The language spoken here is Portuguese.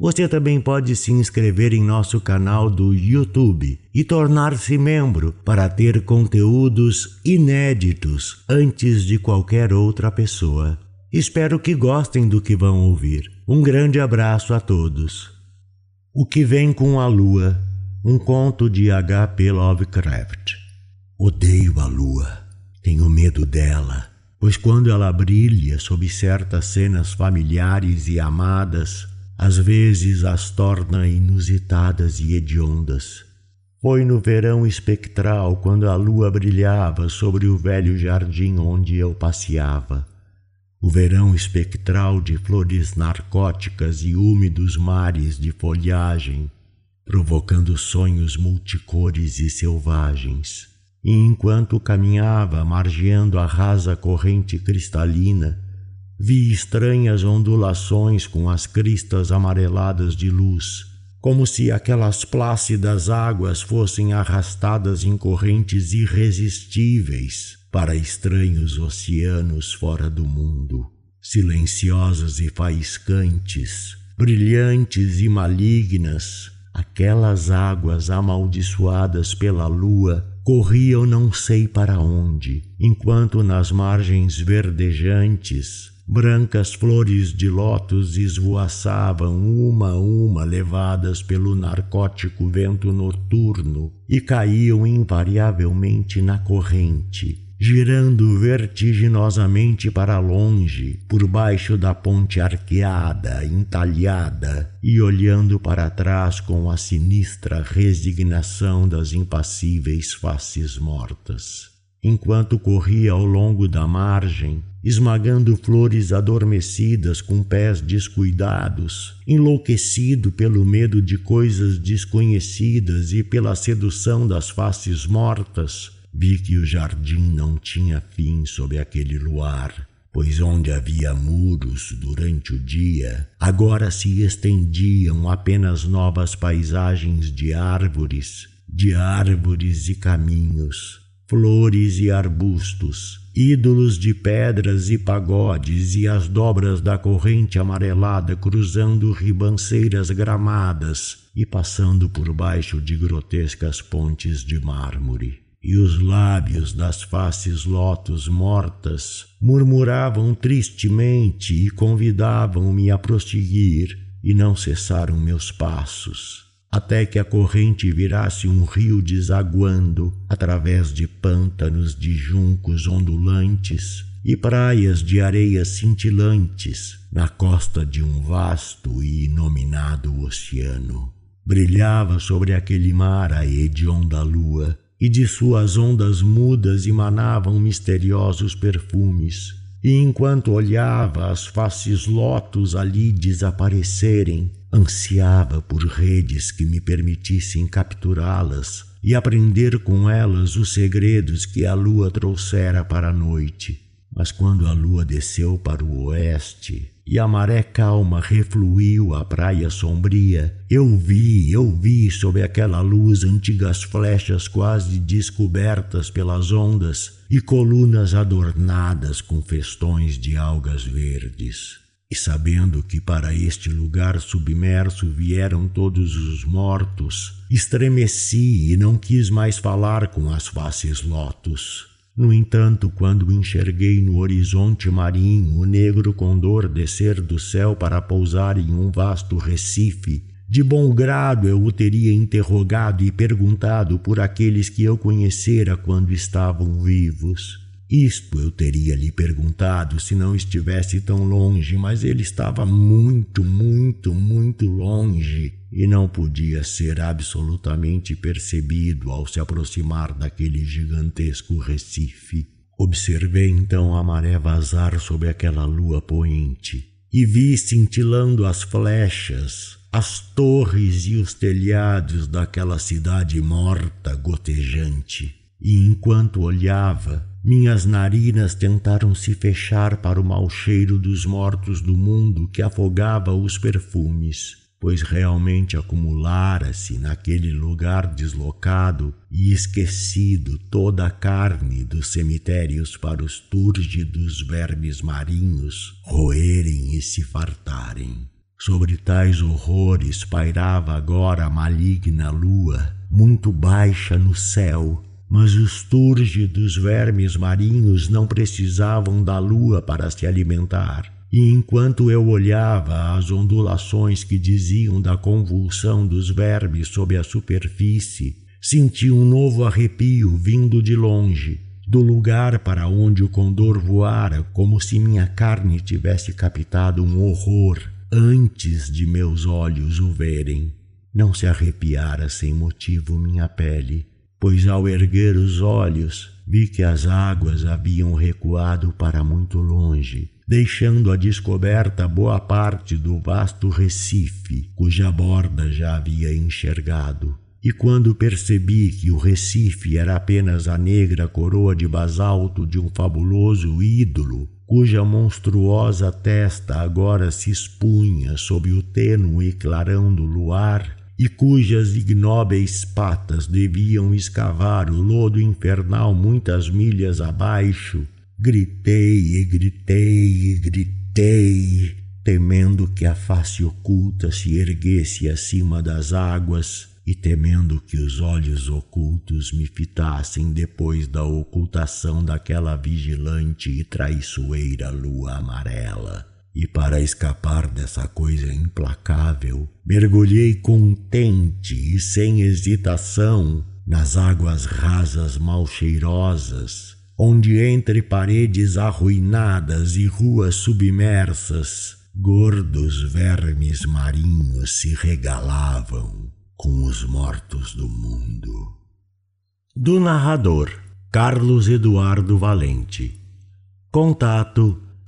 Você também pode se inscrever em nosso canal do YouTube e tornar-se membro para ter conteúdos inéditos antes de qualquer outra pessoa. Espero que gostem do que vão ouvir. Um grande abraço a todos. O que vem com a lua, um conto de H.P. Lovecraft. Odeio a lua, tenho medo dela, pois quando ela brilha sob certas cenas familiares e amadas, às vezes as torna inusitadas e hediondas. Foi no verão espectral, quando a lua brilhava sobre o velho jardim onde eu passeava. O verão espectral de flores narcóticas e úmidos mares de folhagem, provocando sonhos multicores e selvagens. E enquanto caminhava, margeando a rasa corrente cristalina, Vi estranhas ondulações com as cristas amareladas de luz, como se aquelas plácidas águas fossem arrastadas em correntes irresistíveis para estranhos oceanos fora do mundo, silenciosas e faiscantes, brilhantes e malignas. Aquelas águas amaldiçoadas pela lua corriam não sei para onde, enquanto nas margens verdejantes Brancas flores de lótus esvoaçavam uma a uma, levadas pelo narcótico vento noturno, e caíam invariavelmente na corrente, girando vertiginosamente para longe, por baixo da ponte arqueada, entalhada, e olhando para trás com a sinistra resignação das impassíveis faces mortas. Enquanto corria ao longo da margem, esmagando flores adormecidas com pés descuidados, enlouquecido pelo medo de coisas desconhecidas e pela sedução das faces mortas, vi que o jardim não tinha fim sob aquele luar, pois onde havia muros durante o dia, agora se estendiam apenas novas paisagens de árvores, de árvores e caminhos, flores e arbustos, ídolos de pedras e pagodes e as dobras da corrente amarelada cruzando ribanceiras gramadas e passando por baixo de grotescas pontes de mármore. E os lábios das faces lótus mortas murmuravam tristemente e convidavam-me a prosseguir, e não cessaram meus passos até que a corrente virasse um rio desaguando através de pântanos de juncos ondulantes e praias de areias cintilantes na costa de um vasto e inominado oceano. Brilhava sobre aquele mar a hedionda lua, e de suas ondas mudas emanavam misteriosos perfumes. E enquanto olhava as faces lótus ali desaparecerem, Ansiava por redes que me permitissem capturá-las e aprender com elas os segredos que a lua trouxera para a noite. Mas quando a lua desceu para o oeste e a maré calma refluiu à praia sombria, eu vi, eu vi sob aquela luz antigas flechas quase descobertas pelas ondas e colunas adornadas com festões de algas verdes. E sabendo que para este lugar submerso vieram todos os mortos, estremeci e não quis mais falar com as faces lotus. No entanto, quando enxerguei no horizonte marinho o negro condor descer do céu para pousar em um vasto recife, de bom grado eu o teria interrogado e perguntado por aqueles que eu conhecera quando estavam vivos. Isto eu teria lhe perguntado se não estivesse tão longe, mas ele estava muito, muito, muito longe e não podia ser absolutamente percebido ao se aproximar daquele gigantesco recife. Observei então a maré vazar sob aquela lua poente e vi cintilando as flechas, as torres e os telhados daquela cidade morta, gotejante. E enquanto olhava, minhas narinas tentaram se fechar para o mau cheiro dos mortos do mundo que afogava os perfumes, pois realmente acumulara-se naquele lugar deslocado e esquecido toda a carne dos cemitérios para os túrgidos vermes marinhos roerem e se fartarem. Sobre tais horrores pairava agora a maligna lua, muito baixa no céu, mas os túrgidos vermes marinhos não precisavam da lua para se alimentar. E enquanto eu olhava as ondulações que diziam da convulsão dos vermes sob a superfície, senti um novo arrepio vindo de longe, do lugar para onde o condor voara, como se minha carne tivesse captado um horror antes de meus olhos o verem. Não se arrepiara sem motivo minha pele, pois ao erguer os olhos vi que as águas haviam recuado para muito longe, deixando a descoberta boa parte do vasto Recife, cuja borda já havia enxergado. E quando percebi que o Recife era apenas a negra coroa de basalto de um fabuloso ídolo, cuja monstruosa testa agora se expunha sob o tênue clarão do luar, e cujas ignóbeis patas deviam escavar o lodo infernal muitas milhas abaixo, gritei e gritei e gritei, temendo que a face oculta se erguesse acima das águas e temendo que os olhos ocultos me fitassem depois da ocultação daquela vigilante e traiçoeira lua amarela. E para escapar dessa coisa implacável, mergulhei contente e sem hesitação nas águas rasas mal cheirosas, onde entre paredes arruinadas e ruas submersas, gordos vermes marinhos se regalavam com os mortos do mundo. Do narrador Carlos Eduardo Valente. Contato